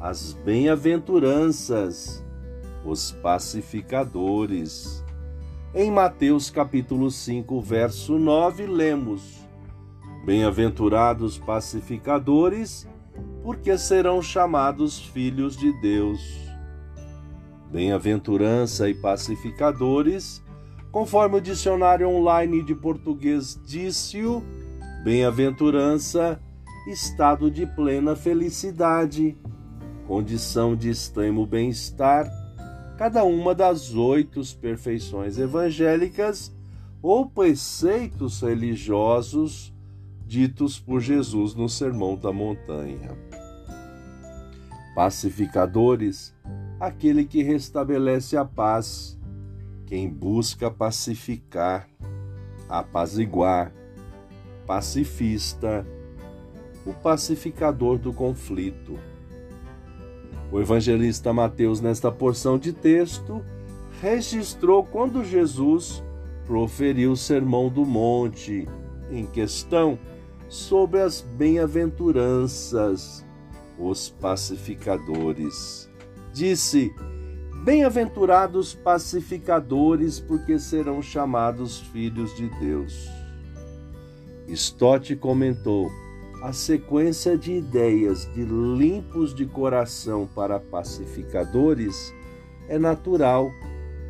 as bem-aventuranças, os pacificadores. Em Mateus capítulo 5, verso 9, lemos: Bem-aventurados pacificadores, porque serão chamados filhos de Deus. Bem-aventurança e pacificadores, conforme o dicionário online de português disse-o, bem-aventurança, estado de plena felicidade condição de extremo bem-estar, cada uma das oito perfeições evangélicas ou preceitos religiosos ditos por Jesus no Sermão da Montanha. Pacificadores, aquele que restabelece a paz, quem busca pacificar, apaziguar, pacifista, o pacificador do conflito o evangelista Mateus, nesta porção de texto, registrou quando Jesus proferiu o Sermão do Monte em questão sobre as bem-aventuranças, os pacificadores. Disse: Bem-aventurados pacificadores, porque serão chamados filhos de Deus. Stott comentou: a sequência de ideias de limpos de coração para pacificadores é natural,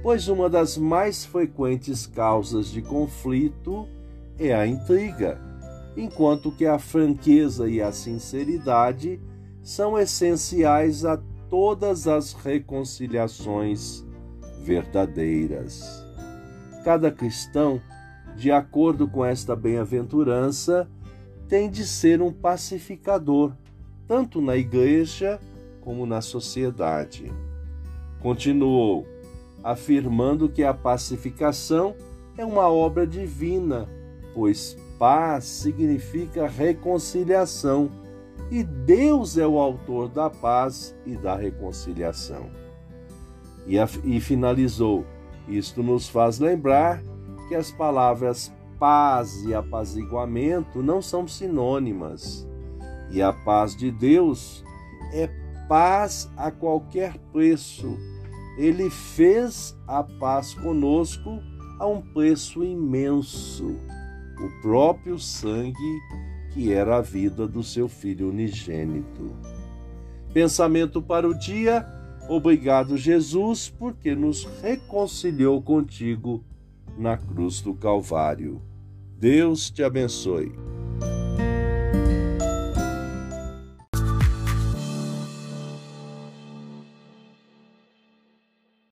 pois uma das mais frequentes causas de conflito é a intriga, enquanto que a franqueza e a sinceridade são essenciais a todas as reconciliações verdadeiras. Cada cristão, de acordo com esta bem-aventurança, tem de ser um pacificador, tanto na igreja como na sociedade. Continuou, afirmando que a pacificação é uma obra divina, pois paz significa reconciliação e Deus é o autor da paz e da reconciliação. E, e finalizou: isto nos faz lembrar que as palavras paz e apaziguamento não são sinônimas. E a paz de Deus é paz a qualquer preço. Ele fez a paz conosco a um preço imenso, o próprio sangue que era a vida do seu filho unigênito. Pensamento para o dia. Obrigado, Jesus, porque nos reconciliou contigo na cruz do Calvário. Deus te abençoe.